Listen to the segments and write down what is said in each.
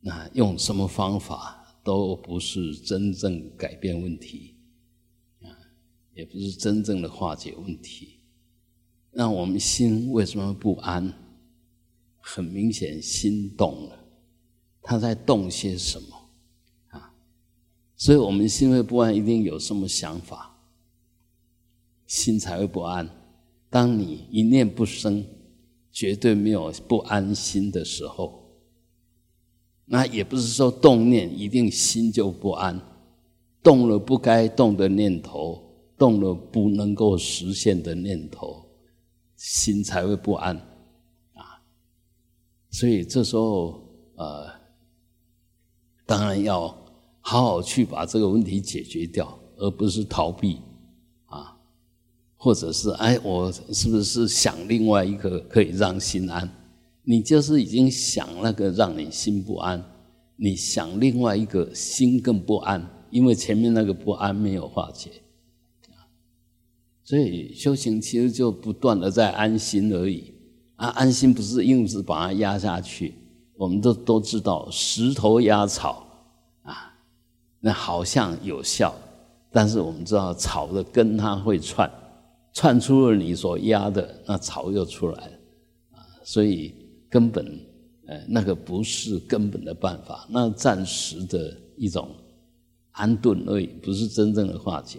那用什么方法都不是真正改变问题，啊，也不是真正的化解问题。那我们心为什么不安？很明显，心动了，他在动些什么啊？所以我们心会不安，一定有什么想法，心才会不安。当你一念不生，绝对没有不安心的时候。那也不是说动念一定心就不安，动了不该动的念头，动了不能够实现的念头，心才会不安。啊所以这时候，呃，当然要好好去把这个问题解决掉，而不是逃避，啊，或者是哎，我是不是想另外一个可以让心安？你就是已经想那个让你心不安，你想另外一个心更不安，因为前面那个不安没有化解，啊，所以修行其实就不断的在安心而已。啊，安心不是硬是把它压下去，我们都都知道，石头压草啊，那好像有效，但是我们知道草的根它会串，串出了你所压的，那草又出来了啊，所以根本呃那个不是根本的办法，那暂时的一种安顿而已，不是真正的化解。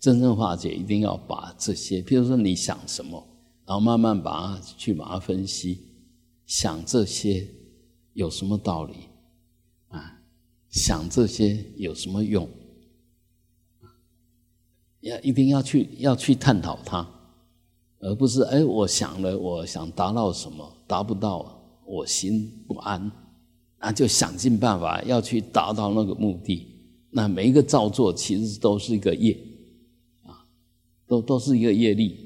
真正化解一定要把这些，譬如说你想什么。然后慢慢把它去把它分析，想这些有什么道理啊？想这些有什么用？要一定要去要去探讨它，而不是哎，我想了，我想达到什么，达不到，我心不安，那就想尽办法要去达到那个目的。那每一个造作其实都是一个业啊，都都是一个业力。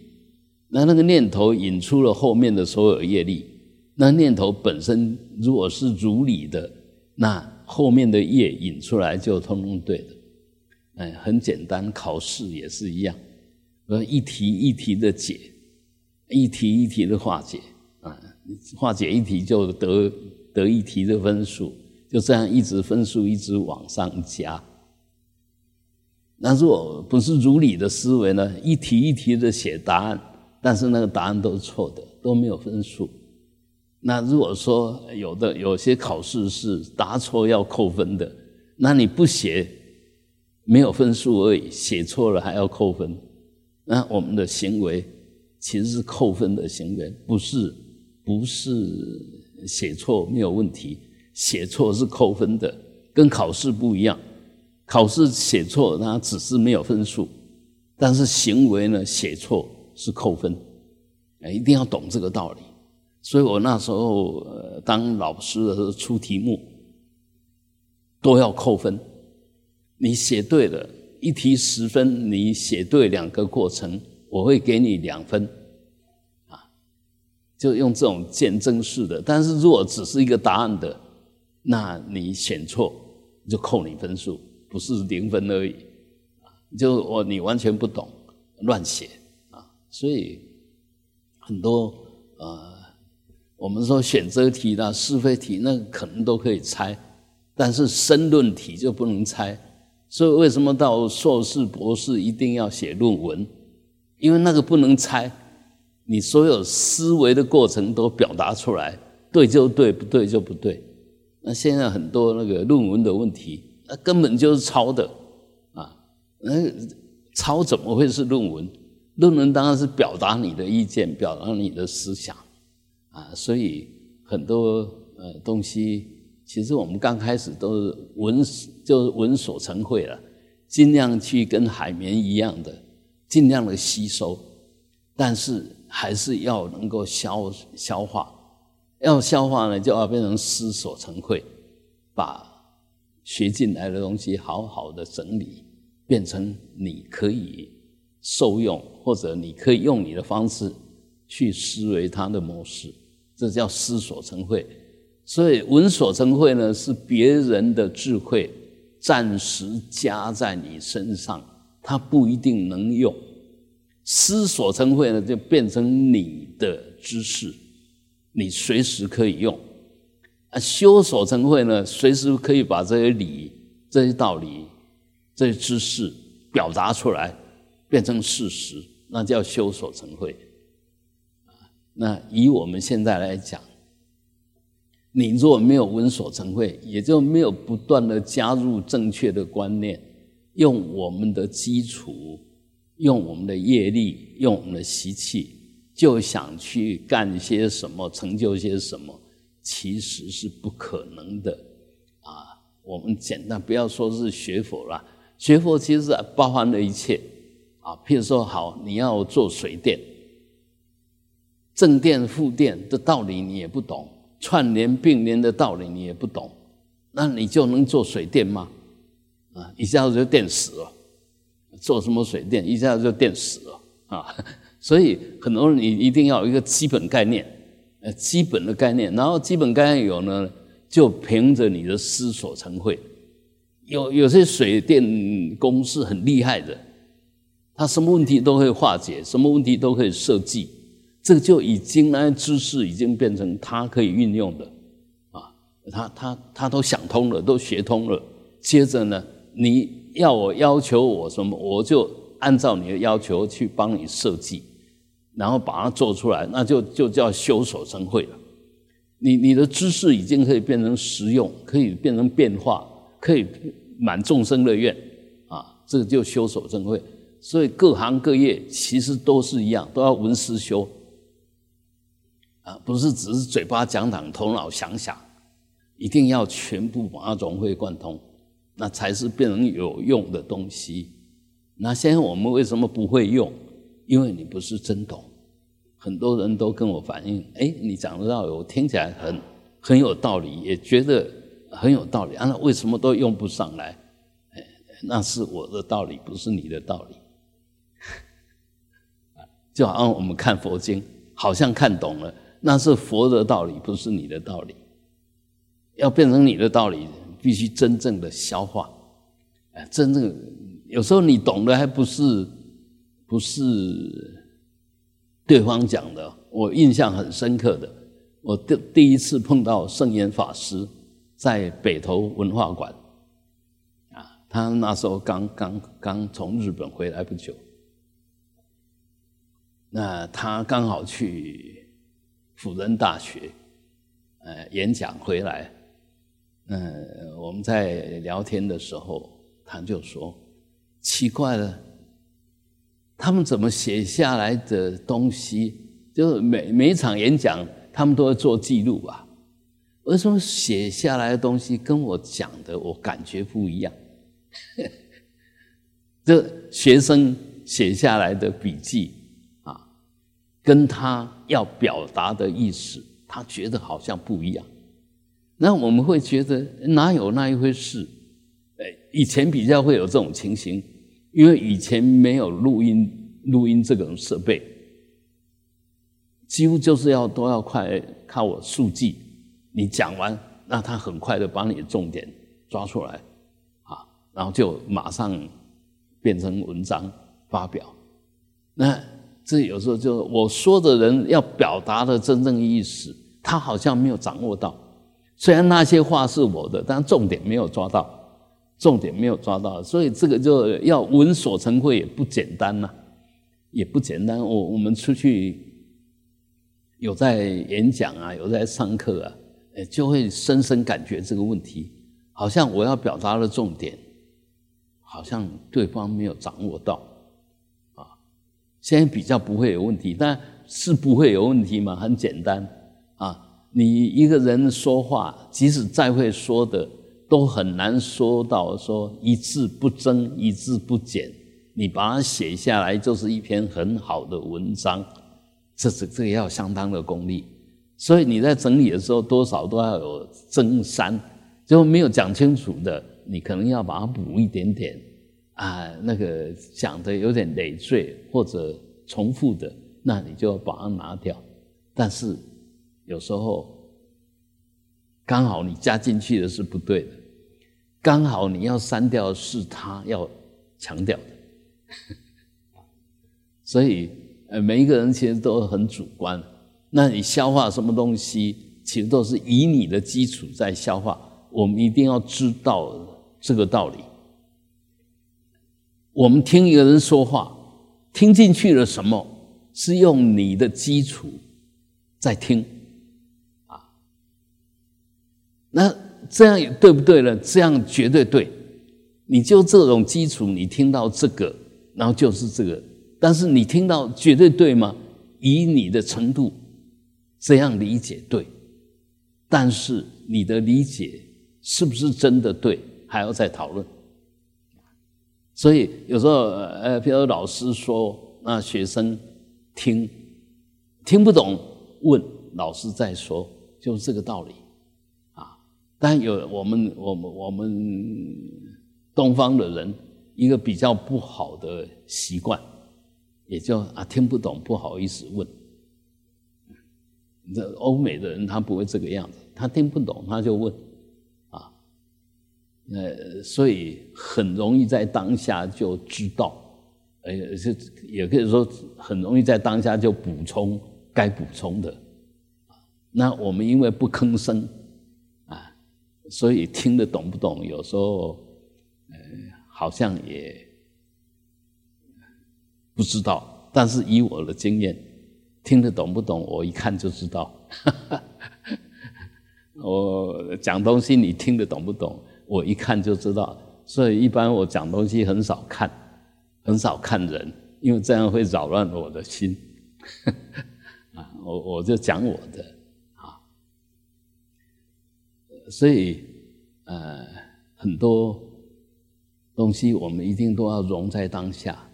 那那个念头引出了后面的所有业力，那念头本身如果是如理的，那后面的业引出来就通通对的。哎，很简单，考试也是一样，呃，一题一题的解，一题一题的化解，啊，化解一题就得得一题的分数，就这样一直分数一直往上加。那如果不是如理的思维呢，一题一题的写答案。但是那个答案都是错的，都没有分数。那如果说有的有些考试是答错要扣分的，那你不写没有分数而已，写错了还要扣分。那我们的行为其实是扣分的行为，不是不是写错没有问题，写错是扣分的，跟考试不一样。考试写错它只是没有分数，但是行为呢写错。是扣分，哎，一定要懂这个道理。所以我那时候呃当老师的时候出题目都要扣分。你写对了，一题十分，你写对两个过程，我会给你两分，啊，就用这种见证式的。但是如果只是一个答案的，那你选错就扣你分数，不是零分而已，就我你完全不懂，乱写啊。所以很多呃，我们说选择题啦、是非题，那可能都可以猜，但是申论题就不能猜。所以为什么到硕士、博士一定要写论文？因为那个不能猜，你所有思维的过程都表达出来，对就对，不对就不对。那现在很多那个论文的问题，那根本就是抄的啊！那抄怎么会是论文？论文当然是表达你的意见，表达你的思想，啊，所以很多呃东西，其实我们刚开始都是闻就是闻所成会了，尽量去跟海绵一样的，尽量的吸收，但是还是要能够消消化，要消化呢，就要变成思所成会，把学进来的东西好好的整理，变成你可以。受用，或者你可以用你的方式去思维它的模式，这叫思所成慧。所以闻所成慧呢，是别人的智慧暂时加在你身上，它不一定能用。思所成慧呢，就变成你的知识，你随时可以用。啊，修所成慧呢，随时可以把这些理、这些道理、这些知识表达出来，变成事实，那叫修所成慧。那以我们现在来讲，你若没有闻所成慧，也就没有不断的加入正确的观念，用我们的基础，用我们的业力，用我们的习气，就想去干些什么，成就些什么。其实是不可能的啊！我们简单不要说是学佛了，学佛其实包含了一切啊。譬如说，好，你要做水电，正电、负电的道理你也不懂，串联并联的道理你也不懂，那你就能做水电吗？啊，一下子就电死了。做什么水电，一下子就电死了啊！所以很多人你一定要有一个基本概念。呃，基本的概念，然后基本概念有呢，就凭着你的思索成会。有有些水电工是很厉害的，他什么问题都可以化解，什么问题都可以设计，这个就已经那知识已经变成他可以运用的啊，他他他都想通了，都学通了。接着呢，你要我要求我什么，我就按照你的要求去帮你设计。然后把它做出来，那就就叫修所成慧了。你你的知识已经可以变成实用，可以变成变化，可以满众生的愿啊！这个就修所成慧。所以各行各业其实都是一样，都要闻思修啊，不是只是嘴巴讲讲，头脑想想，一定要全部把它融会贯通，那才是变成有用的东西。那现在我们为什么不会用？因为你不是真懂，很多人都跟我反映，哎，你讲的道理我听起来很很有道理，也觉得很有道理，啊，那为什么都用不上来？哎，那是我的道理，不是你的道理。就好像我们看佛经，好像看懂了，那是佛的道理，不是你的道理。要变成你的道理，必须真正的消化，哎，真正有时候你懂的还不是。不是对方讲的，我印象很深刻的。我第第一次碰到圣严法师，在北投文化馆，啊，他那时候刚刚刚从日本回来不久，那他刚好去辅仁大学，呃，演讲回来，嗯，我们在聊天的时候，他就说，奇怪了。他们怎么写下来的东西，就是每每一场演讲，他们都会做记录吧？为什么写下来的东西跟我讲的我感觉不一样？这学生写下来的笔记啊，跟他要表达的意思，他觉得好像不一样。那我们会觉得哪有那一回事？哎，以前比较会有这种情形。因为以前没有录音录音这种设备，几乎就是要都要快靠我速记。你讲完，那他很快的把你的重点抓出来，啊，然后就马上变成文章发表。那这有时候就我说的人要表达的真正意思，他好像没有掌握到。虽然那些话是我的，但重点没有抓到。重点没有抓到，所以这个就要闻所成慧也不简单呐，也不简单。我我们出去有在演讲啊，有在上课啊，就会深深感觉这个问题，好像我要表达的重点，好像对方没有掌握到啊。现在比较不会有问题，但是不会有问题吗？很简单，你一个人说话，即使再会说的。都很难说到说一字不增，一字不减，你把它写下来就是一篇很好的文章，这这这个要相当的功力。所以你在整理的时候，多少都要有增删，就没有讲清楚的，你可能要把它补一点点啊。那个讲的有点累赘或者重复的，那你就要把它拿掉。但是有时候刚好你加进去的是不对的。刚好你要删掉是他要强调的，所以呃每一个人其实都很主观。那你消化什么东西，其实都是以你的基础在消化。我们一定要知道这个道理。我们听一个人说话，听进去了什么？是用你的基础在听？那这样也对不对呢？这样绝对对。你就这种基础，你听到这个，然后就是这个。但是你听到绝对对吗？以你的程度这样理解对，但是你的理解是不是真的对，还要再讨论。所以有时候，呃，比如老师说，那学生听听不懂，问老师再说，就是这个道理。但有我们，我们，我们东方的人一个比较不好的习惯，也就啊听不懂，不好意思问。这欧美的人他不会这个样子，他听不懂他就问。啊呃，所以很容易在当下就知道，呃，是也可以说很容易在当下就补充该补充的。那我们因为不吭声，所以听得懂不懂，有时候呃好像也不知道。但是以我的经验，听得懂不懂，我一看就知道。我讲东西，你听得懂不懂？我一看就知道，所以一般我讲东西很少看，很少看人，因为这样会扰乱我的心。啊，我我就讲我的，所以呃，很多东西我们一定都要融在当下，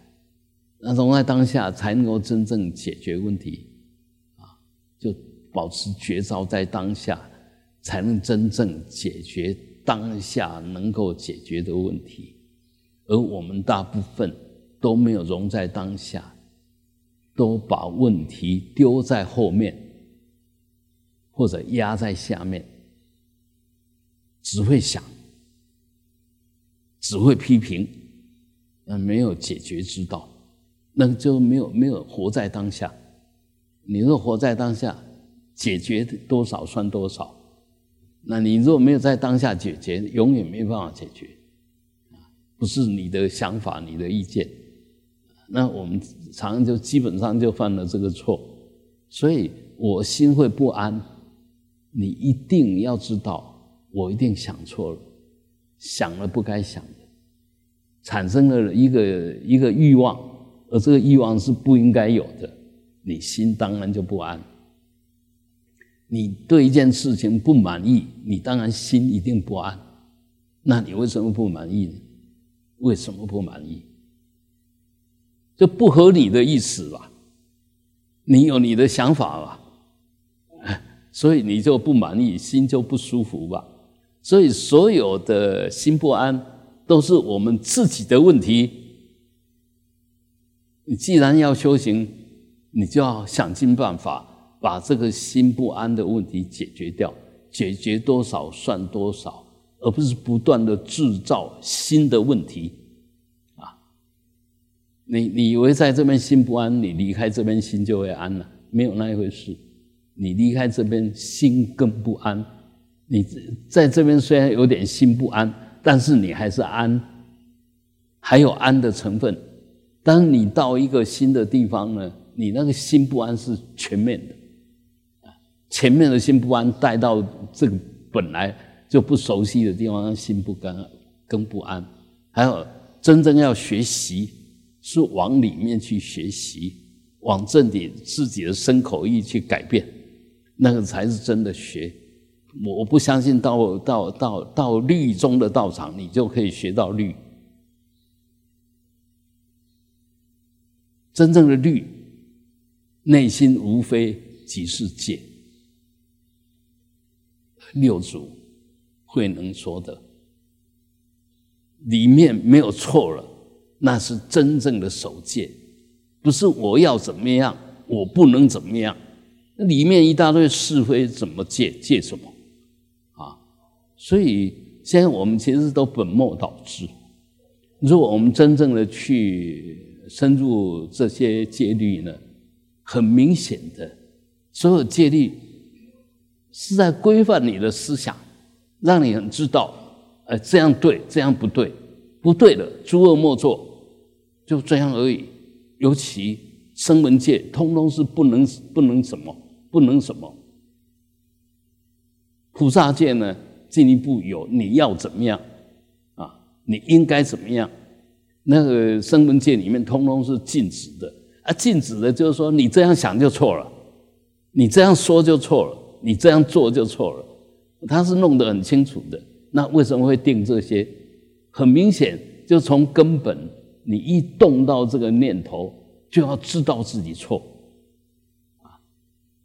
那融在当下才能够真正解决问题啊，就保持绝招在当下，才能真正解决。当下能够解决的问题，而我们大部分都没有融在当下，都把问题丢在后面，或者压在下面，只会想，只会批评，那没有解决之道，那就没有没有活在当下。你若活在当下，解决多少算多少。那你如果没有在当下解决，永远没办法解决，不是你的想法、你的意见，那我们常常就基本上就犯了这个错，所以我心会不安。你一定要知道，我一定想错了，想了不该想的，产生了一个一个欲望，而这个欲望是不应该有的，你心当然就不安。你对一件事情不满意，你当然心一定不安。那你为什么不满意呢？为什么不满意？这不合理的意思吧？你有你的想法吧？所以你就不满意，心就不舒服吧？所以所有的心不安，都是我们自己的问题。你既然要修行，你就要想尽办法。把这个心不安的问题解决掉，解决多少算多少，而不是不断的制造新的问题。啊，你你以为在这边心不安，你离开这边心就会安了？没有那一回事。你离开这边心更不安。你在这边虽然有点心不安，但是你还是安，还有安的成分。当你到一个新的地方呢，你那个心不安是全面的。前面的心不安带到这个本来就不熟悉的地方，心不甘更不安。还有真正要学习，是往里面去学习，往正点自己的身口意去改变，那个才是真的学。我我不相信到到到到律中的道场，你就可以学到律。真正的律，内心无非即是戒。六祖慧能说的，里面没有错了，那是真正的守戒，不是我要怎么样，我不能怎么样。那里面一大堆是非，怎么戒？戒什么？所以现在我们其实都本末倒置。如果我们真正的去深入这些戒律呢，很明显的，所有戒律。是在规范你的思想，让你很知道，哎，这样对，这样不对，不对的，诸恶莫作，就这样而已。尤其声闻界，通通是不能不能什么，不能什么。菩萨界呢，进一步有你要怎么样啊？你应该怎么样？那个声闻界里面，通通是禁止的啊！禁止的就是说，你这样想就错了，你这样说就错了，你这样做就错了。他是弄得很清楚的。那为什么会定这些？很明显，就从根本，你一动到这个念头，就要知道自己错啊！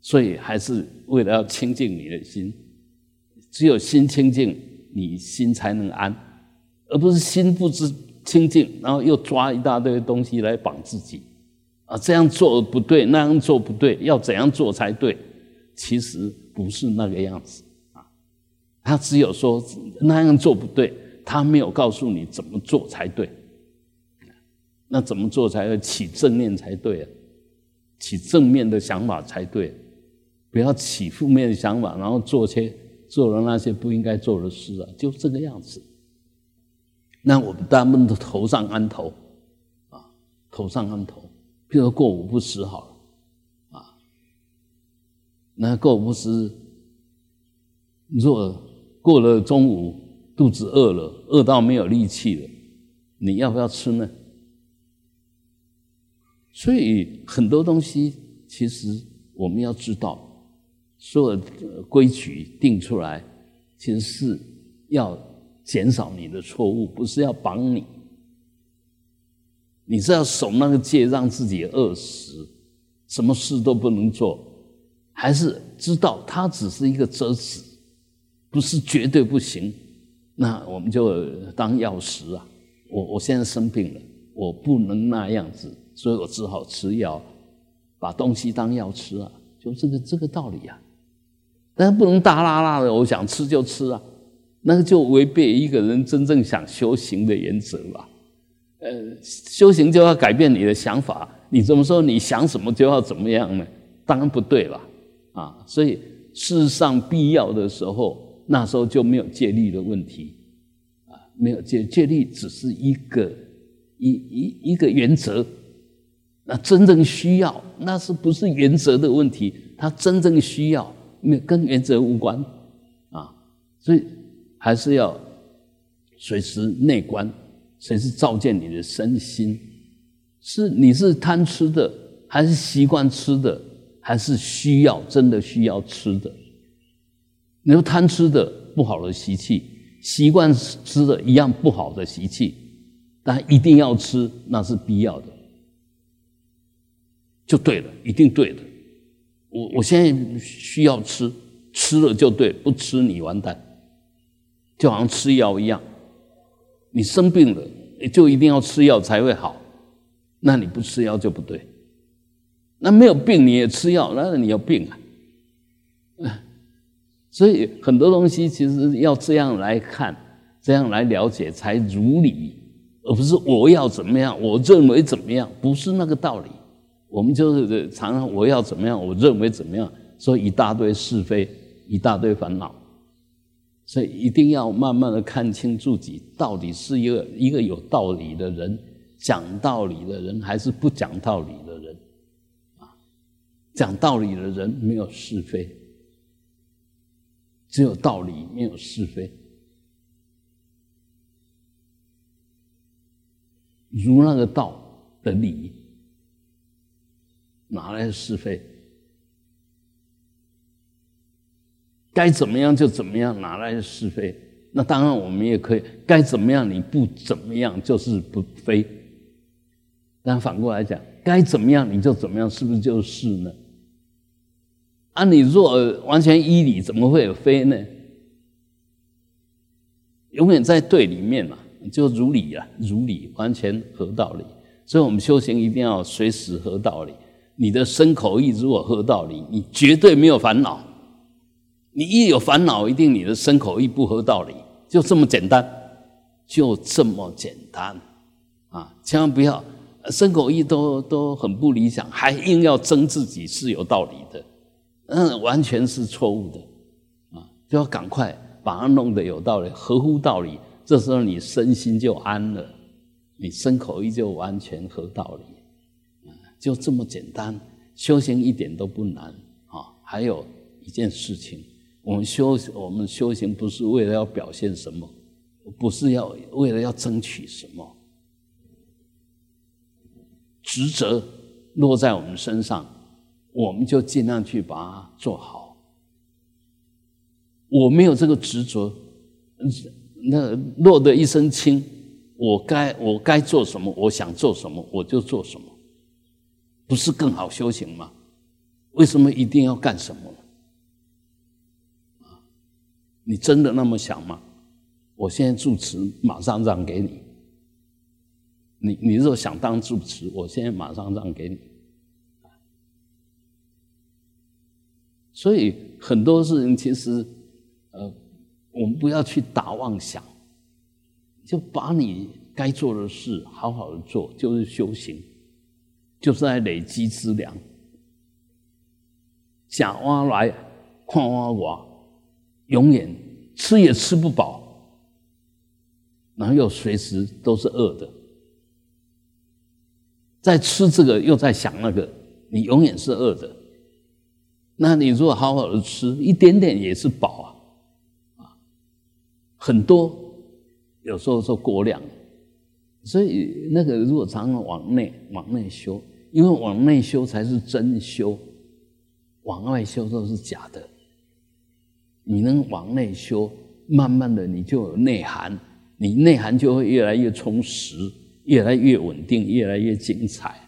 所以还是为了要清净你的心。只有心清净，你心才能安，而不是心不知清净，然后又抓一大堆东西来绑自己，啊，这样做不对，那样做不对，要怎样做才对？其实不是那个样子啊，他只有说那样做不对，他没有告诉你怎么做才对。那怎么做才会起正念才对啊？起正面的想法才对，不要起负面的想法，然后做些。做了那些不应该做的事啊，就这个样子。那我们大部分都头上安头，啊，头上安头。譬如过午不食好了，啊，那过午不食，若过了中午肚子饿了，饿到没有力气了，你要不要吃呢？所以很多东西，其实我们要知道。所有的规矩定出来，其实是要减少你的错误，不是要绑你。你是要守那个戒，让自己饿死，什么事都不能做，还是知道它只是一个遮止，不是绝对不行？那我们就当药食啊！我我现在生病了，我不能那样子，所以我只好吃药，把东西当药吃啊，就这个这个道理呀。但是不能大拉拉的，我想吃就吃啊，那个就违背一个人真正想修行的原则吧。呃，修行就要改变你的想法，你怎么说你想什么就要怎么样呢？当然不对了啊。所以事实上必要的时候，那时候就没有戒律的问题啊，没有戒戒律只是一个一一一个原则。那真正需要，那是不是原则的问题？他真正需要。没跟原则无关，啊，所以还是要随时内观，随时照见你的身心，是你是贪吃的，还是习惯吃的，还是需要真的需要吃的？你说贪吃的不好的习气，习惯吃的一样不好的习气，但一定要吃，那是必要的，就对了，一定对的。我我现在需要吃，吃了就对，不吃你完蛋，就好像吃药一样，你生病了就一定要吃药才会好，那你不吃药就不对，那没有病你也吃药，那你有病啊，所以很多东西其实要这样来看，这样来了解才如理，而不是我要怎么样，我认为怎么样，不是那个道理。我们就是常常我要怎么样，我认为怎么样，说一大堆是非，一大堆烦恼，所以一定要慢慢的看清自己到底是一个一个有道理的人，讲道理的人，还是不讲道理的人，啊，讲道理的人没有是非，只有道理没有是非，如那个道的理。哪来是非？该怎么样就怎么样，哪来的是非？那当然，我们也可以该怎么样，你不怎么样就是不非。但反过来讲，该怎么样你就怎么样，是不是就是呢？啊，你若完全依理，怎么会有非呢？永远在对里面嘛，就如理啊，如理完全合道理。所以我们修行一定要随时合道理。你的身口意如果合道理，你绝对没有烦恼。你一有烦恼，一定你的身口意不合道理，就这么简单，就这么简单啊！千万不要身口意都都很不理想，还硬要争自己是有道理的，嗯，完全是错误的啊就要赶快把它弄得有道理，合乎道理。这时候你身心就安了，你身口意就完全合道理，就这么简单。修行一点都不难啊。还有一件事情，我们修我们修行不是为了要表现什么，不是要为了要争取什么，职责落在我们身上，我们就尽量去把它做好。我没有这个执着，那落得一身轻，我该我该做什么，我想做什么，我就做什么，不是更好修行吗？为什么一定要干什么？啊，你真的那么想吗？我现在住持马上让给你，你你若想当住持，我现在马上让给你。所以很多事情其实，呃。我们不要去打妄想，就把你该做的事好好的做，就是修行，就是在累积资粮。假挖来，矿挖挖，永远吃也吃不饱，然后又随时都是饿的。在吃这个，又在想那个，你永远是饿的。那你如果好好的吃，一点点也是饱啊。很多有时候说过量，所以那个如果常常往内往内修，因为往内修才是真修，往外修都是假的。你能往内修，慢慢的你就有内涵，你内涵就会越来越充实，越来越稳定，越来越精彩。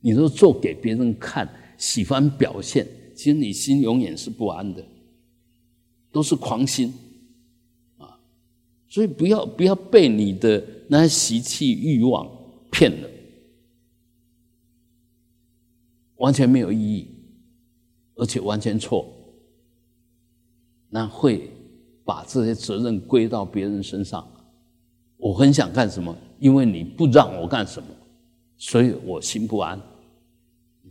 你说做给别人看，喜欢表现，其实你心永远是不安的，都是狂心啊。所以不要不要被你的那些习气欲望骗了，完全没有意义，而且完全错。那会把这些责任归到别人身上。我很想干什么，因为你不让我干什么，所以我心不安。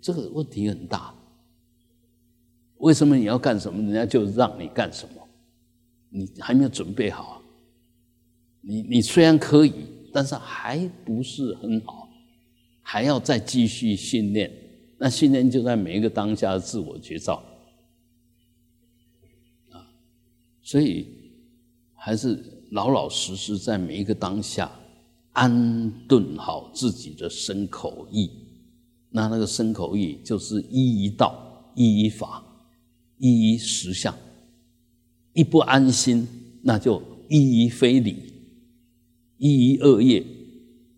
这个问题很大。为什么你要干什么，人家就让你干什么？你还没有准备好。你你虽然可以，但是还不是很好，还要再继续训练。那训练就在每一个当下的自我觉照啊，所以还是老老实实在每一个当下安顿好自己的身口意。那那个身口意就是一一道、一一法、一一实相。一不安心，那就一一非礼。一一恶业，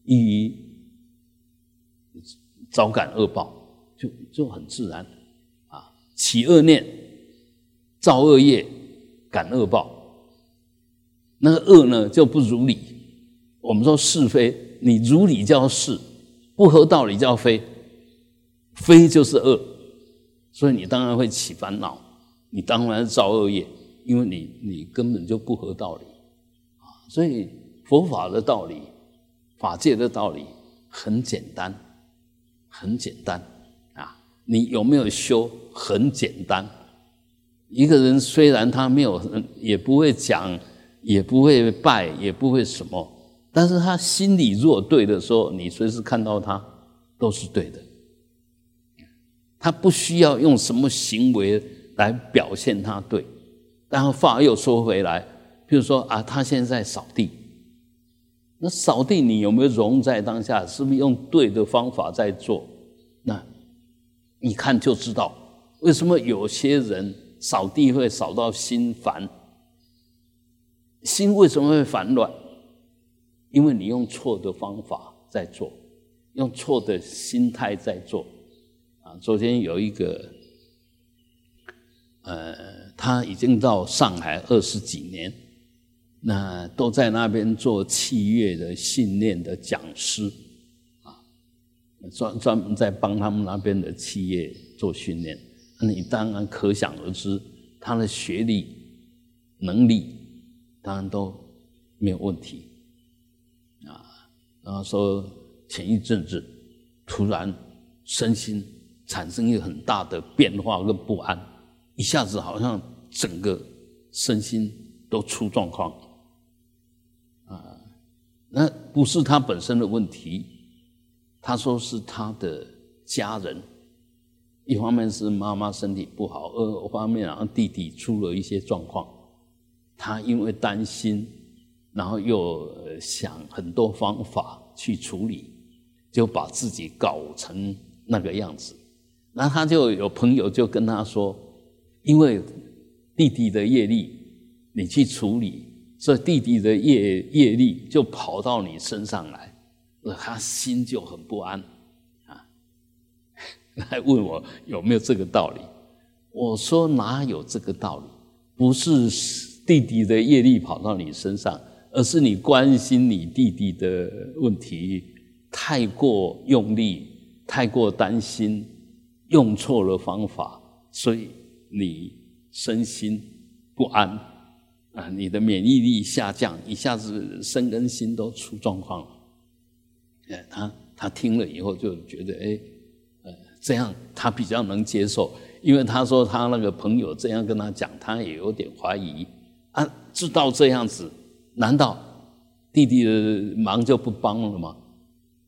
一于早感恶报，就就很自然啊。起恶念，造恶业，感恶报。那个恶呢，就不如理。我们说是非，你如理叫是，不合道理叫非，非就是恶，所以你当然会起烦恼，你当然造恶业，因为你你根本就不合道理啊，所以。佛法的道理，法界的道理很简单，很简单！你有没有修？很简单。一个人虽然他没有，也不会讲，也不会拜，也不会什么，但是他心里若对的时候，你随时看到他都是对的。他不需要用什么行为来表现他对。然后话又说回来，比如说啊，他现在扫地。那扫地，你有没有融在当下？是不是用对的方法在做？那一看就知道，为什么有些人扫地会扫到心烦？心为什么会烦乱？因为你用错的方法在做，用错的心态在做。啊，昨天有一个，呃，他已经到上海二十几年。那都在那边做器乐的训练的讲师，专专门在帮他们那边的企业做训练。那你当然可想而知，他的学历、能力当然都没有问题，啊，然后说前一阵子突然身心产生一个很大的变化跟不安，一下子好像整个身心都出状况，啊，那不是他本身的问题，他说是他的家人，一方面是妈妈身体不好，二方面然后弟弟出了一些状况，他因为担心，然后又想很多方法去处理，就把自己搞成那个样子。那他就有朋友就跟他说，因为弟弟的业力你去处理，所以弟弟的业业力就跑到你身上来，那他心就很不安啊。来问我有没有这个道理？我说哪有这个道理？不是弟弟的业力跑到你身上，而是你关心你弟弟的问题太过用力，太过担心。用错了方法，所以你身心不安啊！你的免疫力下降，一下子身跟心都出状况了。哎，他他听了以后就觉得，哎，呃，这样他比较能接受，因为他说他那个朋友这样跟他讲，他也有点怀疑啊。知道这样子，难道弟弟的忙就不帮了吗？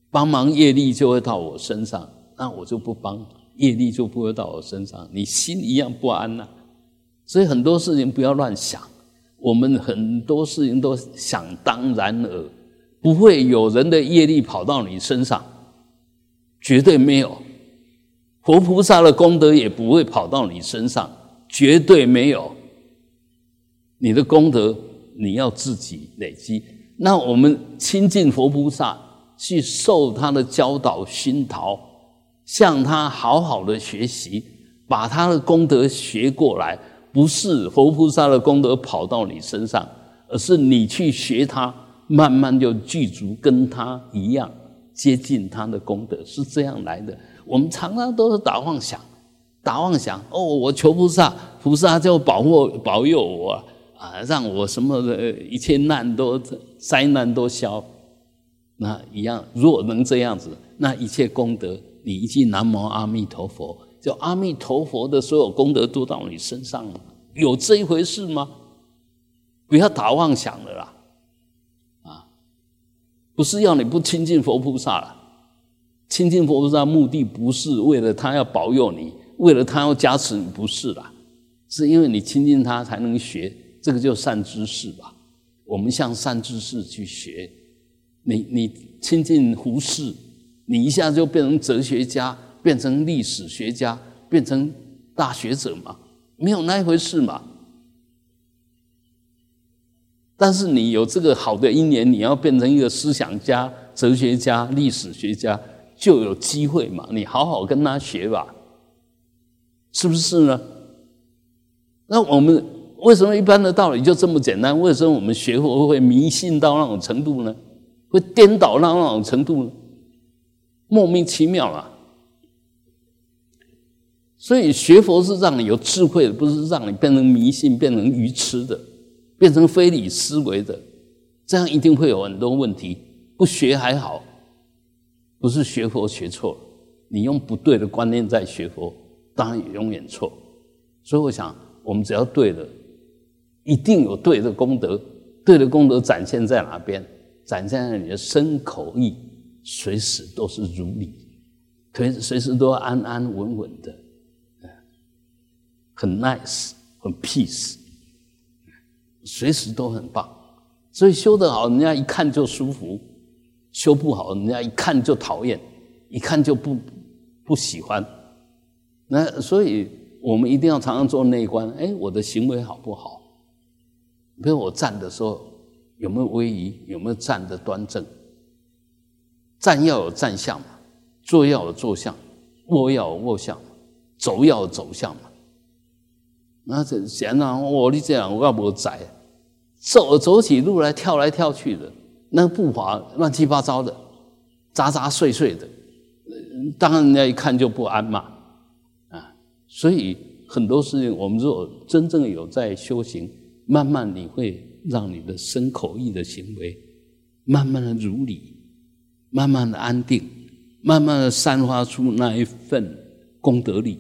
帮忙业力就会到我身上，那我就不帮。业力就不会到我身上，你心一样不安呐。所以很多事情不要乱想，我们很多事情都想当然而不会有人的业力跑到你身上，绝对没有。佛菩萨的功德也不会跑到你身上，绝对没有。你的功德你要自己累积。那我们亲近佛菩萨，去受他的教导熏陶。向他好好的学习，把他的功德学过来，不是佛菩萨的功德跑到你身上，而是你去学他，慢慢就具足跟他一样接近他的功德，是这样来的。我们常常都是打妄想，打妄想哦，我求菩萨，菩萨就保护保佑我啊，让我什么的一切难都灾难都消，那一样，若能这样子，那一切功德。你一句南无阿弥陀佛，就阿弥陀佛的所有功德都到你身上了，有这一回事吗？不要打妄想了啦，不是要你不亲近佛菩萨了，亲近佛菩萨目的不是为了他要保佑你，为了他要加持你，不是啦，是因为你亲近他才能学，这个叫善知识吧？我们向善知识去学，你你亲近胡适。你一下就变成哲学家，变成历史学家，变成大学者嘛？没有那一回事嘛。但是你有这个好的因缘，你要变成一个思想家、哲学家、历史学家，就有机会嘛。你好好跟他学吧，是不是呢？那我们为什么一般的道理就这么简单？为什么我们学佛会迷信到那种程度呢？会颠倒到那种程度呢？莫名其妙啊！所以学佛是让你有智慧的，不是让你变成迷信、变成愚痴的、变成非理思维的。这样一定会有很多问题。不学还好，不是学佛学错了，你用不对的观念在学佛，当然也永远错。所以我想，我们只要对了，一定有对的功德。对的功德展现在哪边？展现在你的身口意。随时都是如理，随随时都安安稳稳的，很 nice，很 peace，随时都很棒。所以修得好，人家一看就舒服；修不好，人家一看就讨厌，一看就不不喜欢。那所以我们一定要常常做内观。哎，我的行为好不好？比如我站的时候有没有威仪？有没有站的端正？站要有站相嘛，坐要有坐相，卧要有卧相，走要有走相。那这显然我你这样我要不窄，走走起路来跳来跳去的，那步伐乱七八糟的，杂杂碎碎的，当然人家一看就不安嘛。啊，所以很多事情我们如果真正有在修行，慢慢你会让你的身口意的行为，慢慢的如理。慢慢的安定，慢慢的散发出那一份功德力。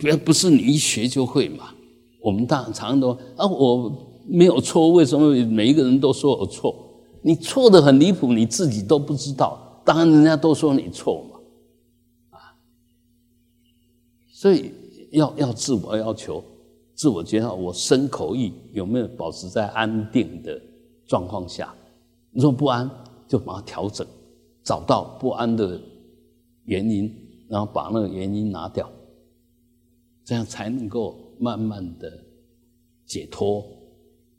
不要不是你一学就会嘛，我们大常都啊，我没有错，为什么每一个人都说我错？你错的很离谱，你自己都不知道，当然人家都说你错嘛，啊，所以要要自我要求，自我觉察，我身口意有没有保持在安定的状况下？你说不安，就把它调整，找到不安的原因，然后把那个原因拿掉，这样才能够慢慢的解脱，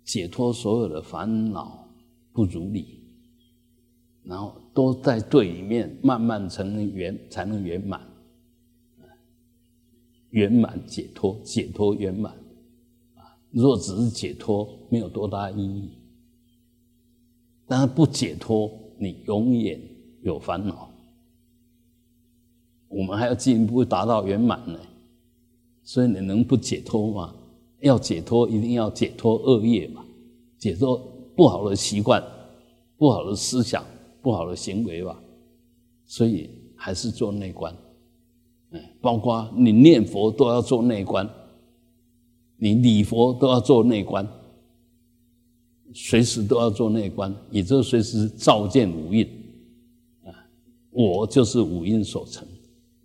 解脱所有的烦恼。不如理，然后都在对里面慢慢成圆，才能圆满，圆满解脱，解脱圆满，啊！若只是解脱，没有多大意义。但是不解脱，你永远有烦恼。我们还要进一步达到圆满呢，所以你能不解脱吗？要解脱，一定要解脱恶业嘛，解脱。不好的习惯，不好的思想，不好的行为吧，所以还是做内观。哎，包括你念佛都要做内观，你礼佛都要做内观，随时都要做内观，也就随时照见五蕴。啊，我就是五蕴所成，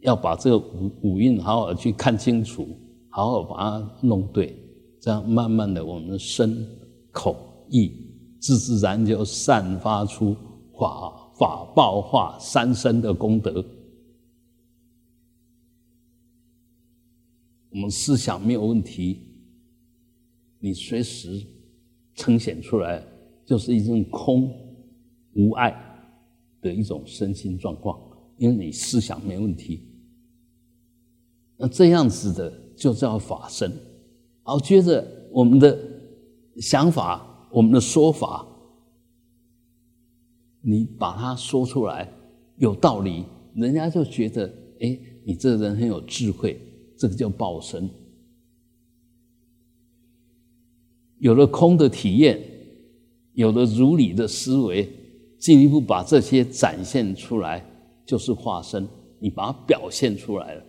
要把这个五五蕴好好去看清楚，好好把它弄对，这样慢慢的，我们的身口意。自自然就散发出法法报化三生的功德。我们思想没有问题，你随时呈现出来就是一种空无爱的一种身心状况，因为你思想没问题。那这样子的就叫法身。好，接着我们的想法。我们的说法，你把它说出来有道理，人家就觉得，哎，你这个人很有智慧，这个叫报身。有了空的体验，有了如理的思维，进一步把这些展现出来，就是化身。你把它表现出来了，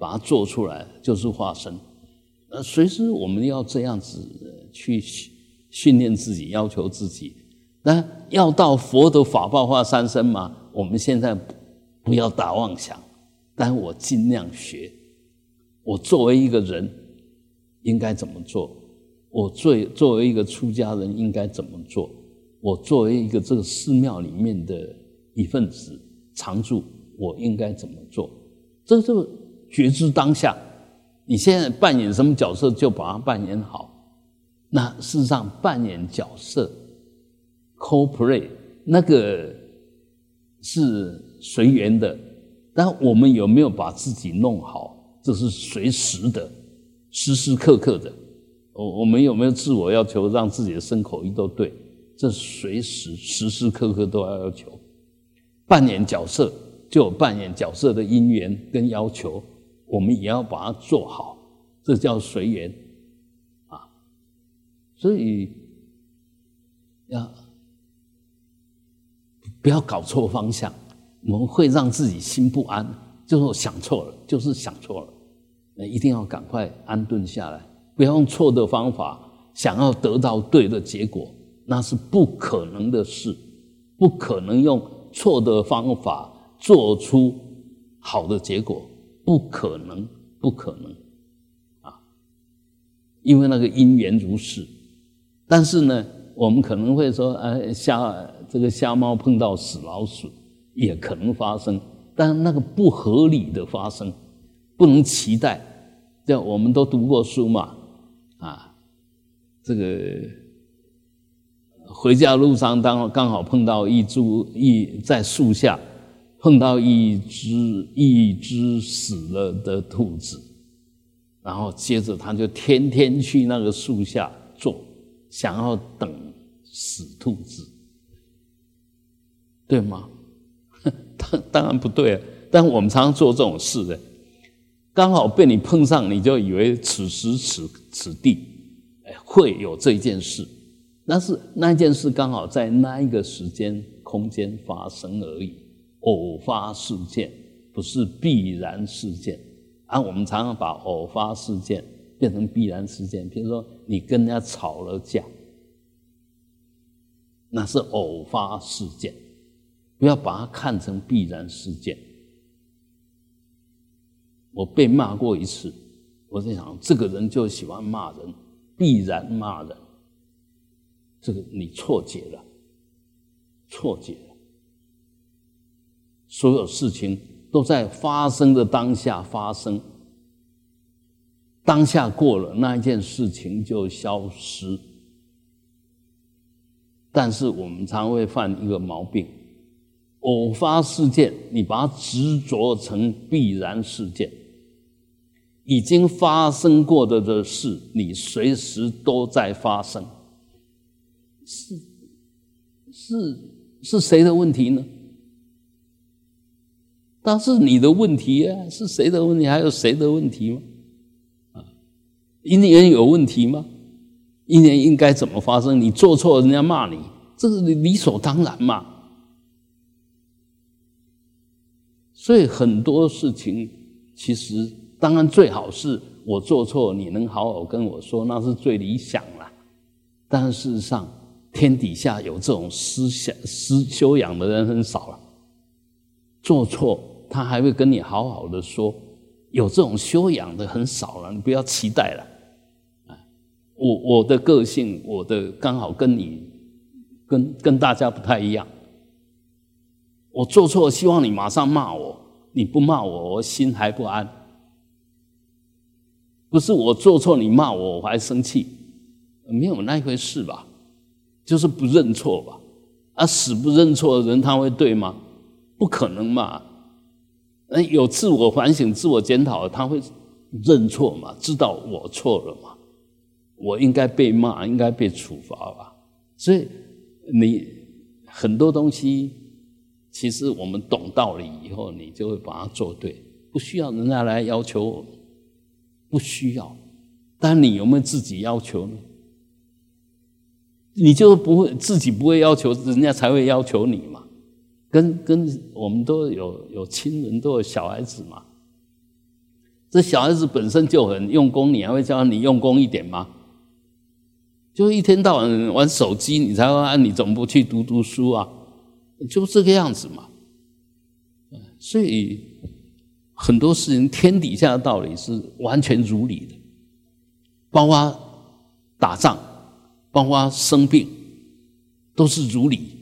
把它做出来，就是化身。呃，随时我们要这样子去。训练自己，要求自己，那要到佛的法报化三身吗？我们现在不要打妄想，但我尽量学。我作为一个人应该怎么做？我作作为一个出家人应该怎么做？我作为一个这个寺庙里面的一份子常住，我应该怎么做？这就觉知当下，你现在扮演什么角色，就把它扮演好。那事实上扮演角色，co-play 那个是随缘的，但我们有没有把自己弄好？这是随时的，时时刻刻的。我我们有没有自我要求，让自己的身口意都对？这随时时时刻刻都要要求。扮演角色就有扮演角色的因缘跟要求，我们也要把它做好，这叫随缘啊。所以要不要搞错方向？我们会让自己心不安，就是想错了，就是想错了。那一定要赶快安顿下来，不要用错的方法想要得到对的结果，那是不可能的事。不可能用错的方法做出好的结果，不可能，不可能啊！因为那个因缘如是。但是呢，我们可能会说，呃，瞎这个瞎猫碰到死老鼠也可能发生，但那个不合理的发生，不能期待。这我们都读过书嘛，啊，这个回家路上当刚好碰到一株一在树下碰到一只一只死了的兔子，然后接着他就天天去那个树下坐。想要等死兔子，对吗？当当然不对啊！但我们常常做这种事的，刚好被你碰上，你就以为此时此此地，哎，会有这件事。但是那件事刚好在那一个时间空间发生而已，偶发事件不是必然事件。啊，我们常常把偶发事件变成必然事件。比如说你跟人家吵了架，那是偶发事件，不要把它看成必然事件。我被骂过一次，我在想，这个人就喜欢骂人，必然骂人。这个你错解了，错解。所有事情都在发生的当下发生，当下过了，那一件事情就消失。但是我们常会犯一个毛病：偶发事件，你把它执着成必然事件。已经发生过的的事，你随时都在发生，是是是谁的问题呢？那是你的问题啊，是谁的问题？还有谁的问题吗？啊，姻缘有问题吗？姻缘应该怎么发生？你做错，人家骂你，这是理所当然嘛。所以很多事情其实。当然，最好是我做错，你能好好跟我说，那是最理想了。但是事实上，天底下有这种思想、思修养的人很少了。做错，他还会跟你好好的说，有这种修养的很少了。你不要期待了。啊，我我的个性，我的刚好跟你跟跟大家不太一样。我做错，希望你马上骂我，你不骂我，我心还不安。不是我做错，你骂我，我还生气，没有那一回事吧？就是不认错吧？啊，死不认错的人他会对吗？不可能嘛！那有自我反省、自我检讨，他会认错嘛？知道我错了嘛？我应该被骂，应该被处罚吧？所以你很多东西，其实我们懂道理以后，你就会把它做对，不需要人家来要求。不需要，但你有没有自己要求呢？你就不会自己不会要求，人家才会要求你嘛。跟跟我们都有有亲人，都有小孩子嘛。这小孩子本身就很用功，你还会叫你用功一点吗？就一天到晚玩手机，你才会啊？你怎么不去读读书啊？就这个样子嘛。所以。很多事情，天底下的道理是完全如理的，包括打仗，包括生病，都是如理。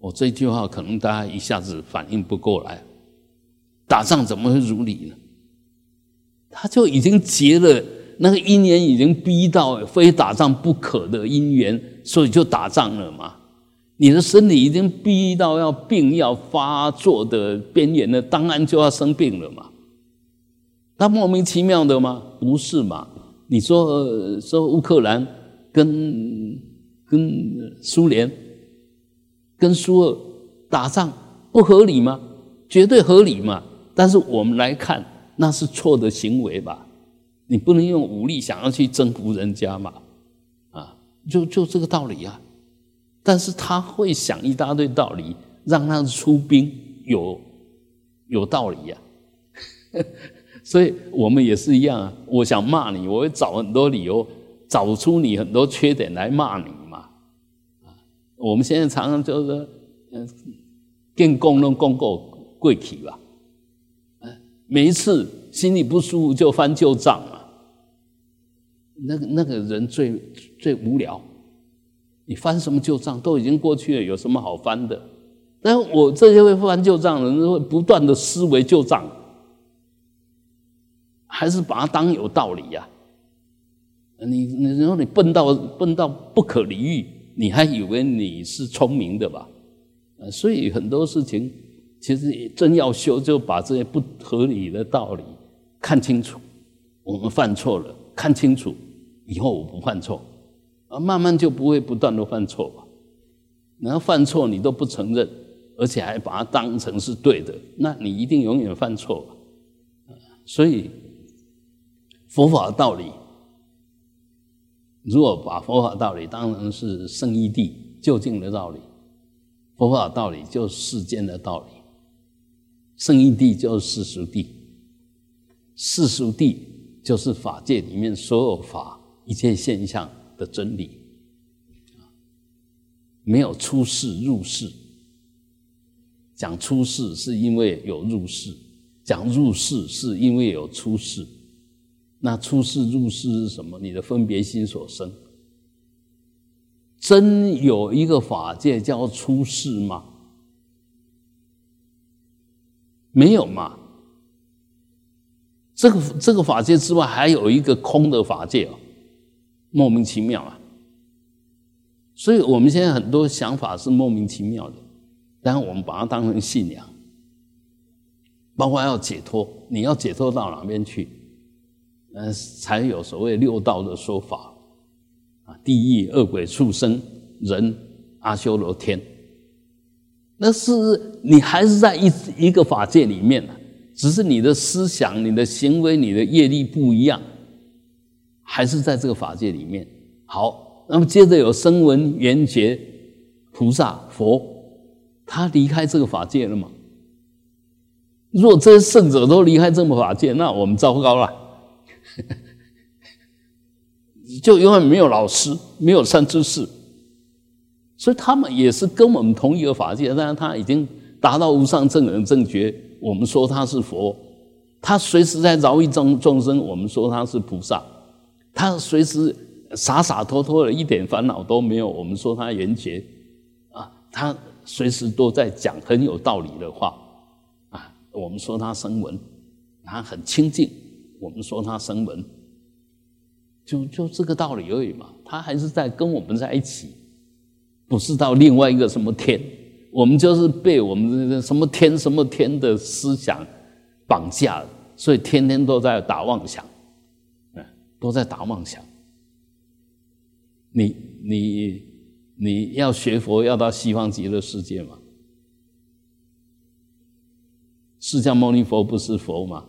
我这句话可能大家一下子反应不过来，打仗怎么会如理呢？他就已经结了那个姻缘，已经逼到非打仗不可的姻缘，所以就打仗了嘛。你的身体已经逼到要病要发作的边缘了，当然就要生病了嘛。他莫名其妙的吗？不是嘛？你说说乌克兰跟跟苏联跟苏俄打仗不合理吗？绝对合理嘛。但是我们来看，那是错的行为吧？你不能用武力想要去征服人家嘛？啊，就就这个道理啊。但是他会想一大堆道理，让他出兵有有道理呀。所以我们也是一样啊。我想骂你，我会找很多理由，找出你很多缺点来骂你。我们现在常常就是嗯，跟公弄公过贵体吧。嗯，每一次心里不舒服就翻旧账嘛。那个那个人最最无聊。你翻什么旧账？都已经过去了，有什么好翻的？但我这些会翻旧账的人，会不断的思维旧账，还是把它当有道理呀？你你然后你笨到笨到不可理喻，你还以为你是聪明的吧？所以很多事情其实真要修，就把这些不合理的道理看清楚。我们犯错了，看清楚，以后我不犯错。啊，慢慢就不会不断的犯错吧？然后犯错你都不承认，而且还把它当成是对的，那你一定永远犯错。所以佛法的道理，如果把佛法道理当成是圣义谛究竟的道理，佛法道理就是世间的道理，圣义谛就是世俗谛。世俗谛就是法界里面所有法一切现象的真理，没有出世入世。讲出世是因为有入世，讲入世是因为有出世。那出世入世是什么？你的分别心所生。真有一个法界叫出世吗？没有嘛？这个这个法界之外还有一个空的法界哦，莫名其妙啊！所以我们现在很多想法是莫名其妙的，但是我们把它当成信仰，包括要解脱，你要解脱到哪边去？嗯，才有所谓六道的说法啊，地狱、恶鬼、畜生、人、阿修罗、天。那是你还是在一一个法界里面呢，只是你的思想、你的行为、你的业力不一样，还是在这个法界里面。好，那么接着有声闻、缘觉、菩萨、佛，他离开这个法界了吗？若这些圣者都离开这个法界，那我们糟糕了，就永远没有老师，没有善知识。所以他们也是跟我们同一个法界，但是他已经达到无上正等正觉。我们说他是佛，他随时在饶益众众生。我们说他是菩萨，他随时洒洒脱脱的，一点烦恼都没有。我们说他圆觉啊，他随时都在讲很有道理的话啊。我们说他声闻，他很清净。我们说他生闻，就就这个道理而已嘛。他还是在跟我们在一起。不是到另外一个什么天，我们就是被我们这什么天什么天的思想绑架了，所以天天都在打妄想，嗯，都在打妄想。你你你要学佛，要到西方极乐世界吗？释迦牟尼佛不是佛吗？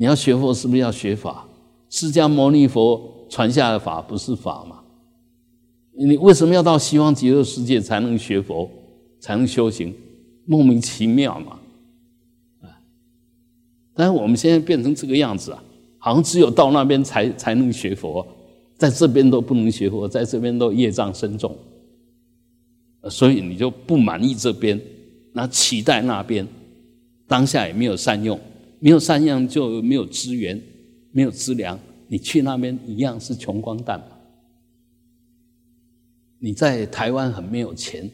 你要学佛，是不是要学法？释迦牟尼佛传下的法不是法吗？你为什么要到西方极乐世界才能学佛，才能修行？莫名其妙嘛，啊！但是我们现在变成这个样子啊，好像只有到那边才才能学佛，在这边都不能学佛，在这边都业障深重，所以你就不满意这边，那期待那边，当下也没有善用，没有三样就没有资源，没有资粮，你去那边一样是穷光蛋。你在台湾很没有钱，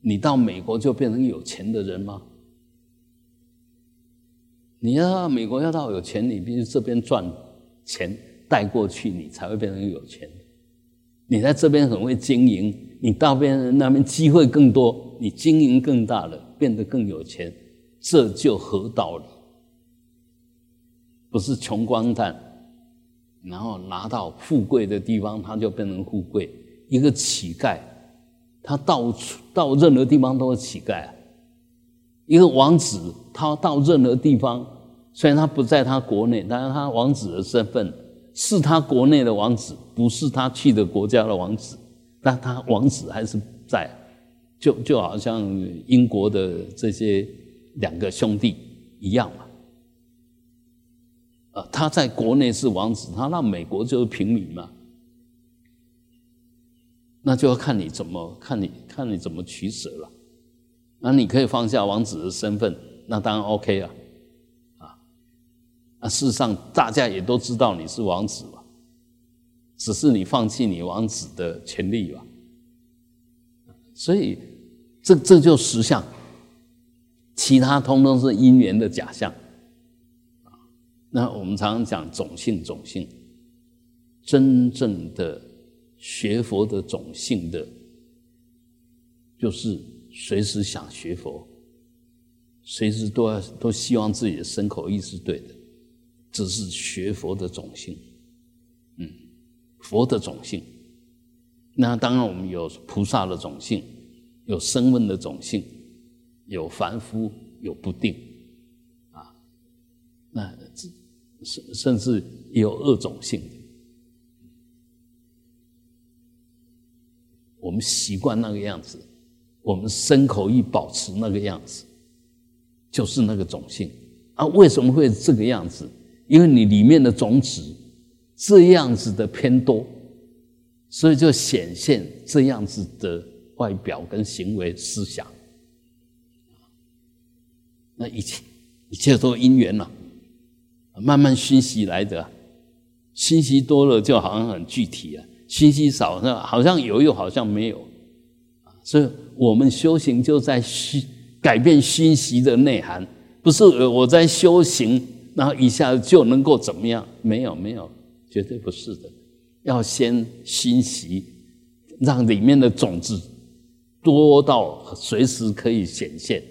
你到美国就变成有钱的人吗？你要到美国要到有钱，你必须这边赚钱带过去，你才会变成有钱。你在这边很会经营，你到边那边机会更多，你经营更大了，变得更有钱，这就合道理。不是穷光蛋，然后拿到富贵的地方，他就变成富贵。一个乞丐，他到处到任何地方都是乞丐。一个王子，他到任何地方，虽然他不在他国内，但是他王子的身份是他国内的王子，不是他去的国家的王子，但他王子还是在。就就好像英国的这些两个兄弟一样嘛。啊，他在国内是王子，他到美国就是平民嘛。那就要看你怎么看你看你怎么取舍了。那你可以放下王子的身份，那当然 OK 啊，啊，那事实上大家也都知道你是王子嘛，只是你放弃你王子的权利吧。所以这这就实相，其他通通是因缘的假象。那我们常常讲种性，种性，真正的。学佛的种性的，就是随时想学佛，随时都要都希望自己的身口意是对的，这是学佛的种性。嗯，佛的种性。那当然，我们有菩萨的种性，有声闻的种性，有凡夫，有不定，啊，那这甚甚至有恶种性。我们习惯那个样子，我们身口意保持那个样子，就是那个种性。啊，为什么会这个样子？因为你里面的种子这样子的偏多，所以就显现这样子的外表跟行为思想。那一切一切都因缘了，慢慢熏习来的。信息多了就好像很具体啊，信息少那好像有又好像没有，所以我们修行就在熏改变熏习的内涵，不是我在修行，然后一下就能够怎么样？没有没有，绝对不是的，要先熏习，让里面的种子多到随时可以显现，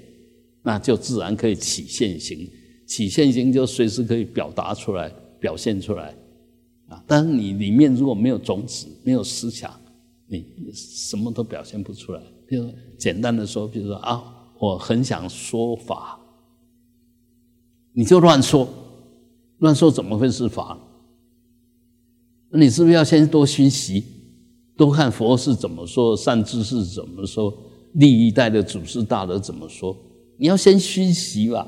那就自然可以起现行，起现行就随时可以表达出来、表现出来。啊但是你里面如果没有种子，没有思想，你什么都表现不出来。比如简单的说，比如说啊，我很想说法，你就乱说，乱说怎么会是法？那你是不是要先多熏习，多看佛是怎么说，善知识怎么说，历一代的祖师大德怎么说？你要先熏习吧，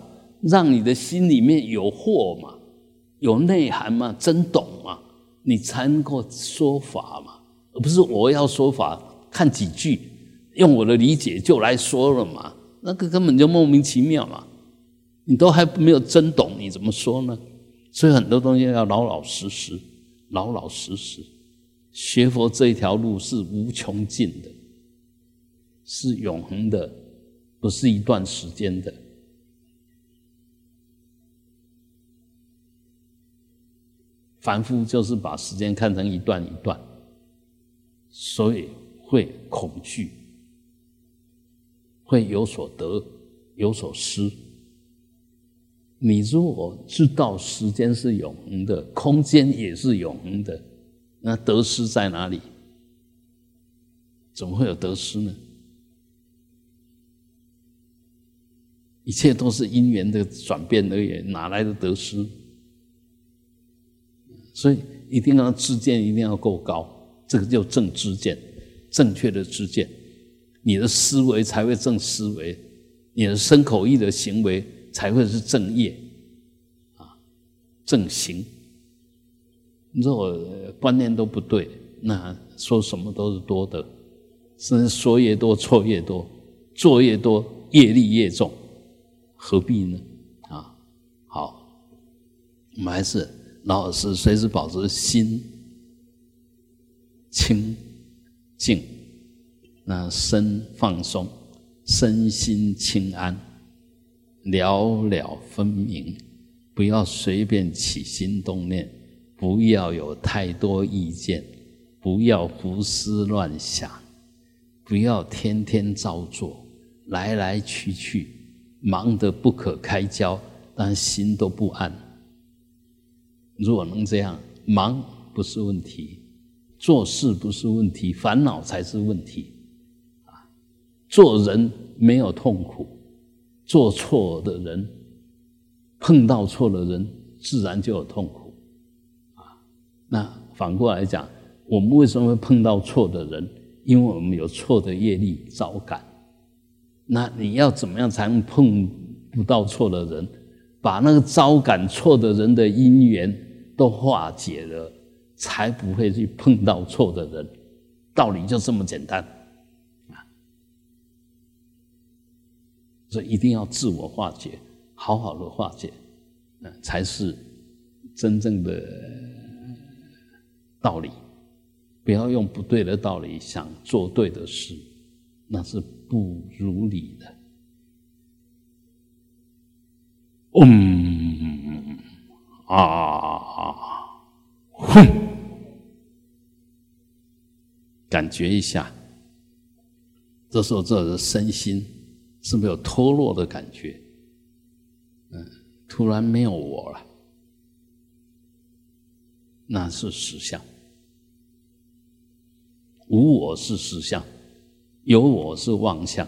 让你的心里面有货嘛，有内涵嘛，真懂嘛。你才能够说法嘛，而不是我要说法，看几句，用我的理解就来说了嘛，那个根本就莫名其妙嘛。你都还没有真懂，你怎么说呢？所以很多东西要老老实实，老老实实。学佛这一条路是无穷尽的，是永恒的，不是一段时间的。凡夫就是把时间看成一段一段，所以会恐惧，会有所得，有所失。你如果知道时间是永恒的，空间也是永恒的，那得失在哪里？怎么会有得失呢？一切都是因缘的转变而已，哪来的得失？所以一定要知见一定要够高，这个叫正知见，正确的知见，你的思维才会正思维，你的身口意的行为才会是正业，啊，正行。你说我观念都不对，那说什么都是多的，甚至说越多错越多，做越多业力越重，何必呢？啊，好，我们还是。老师随时保持心清净，那身放松，身心清安，了了分明，不要随便起心动念，不要有太多意见，不要胡思乱想，不要天天照做，来来去去，忙得不可开交，但心都不安。如果能这样，忙不是问题，做事不是问题，烦恼才是问题。啊，做人没有痛苦，做错的人，碰到错的人，自然就有痛苦。啊，那反过来讲，我们为什么会碰到错的人？因为我们有错的业力招感。那你要怎么样才能碰不到错的人？把那个招感错的人的因缘。都化解了，才不会去碰到错的人。道理就这么简单啊！所以一定要自我化解，好好的化解，嗯，才是真正的道理。不要用不对的道理想做对的事，那是不如理的。嗯。啊，哼，感觉一下，这时候这身心是没有脱落的感觉，嗯，突然没有我了，那是实相，无我是实相，有我是妄相。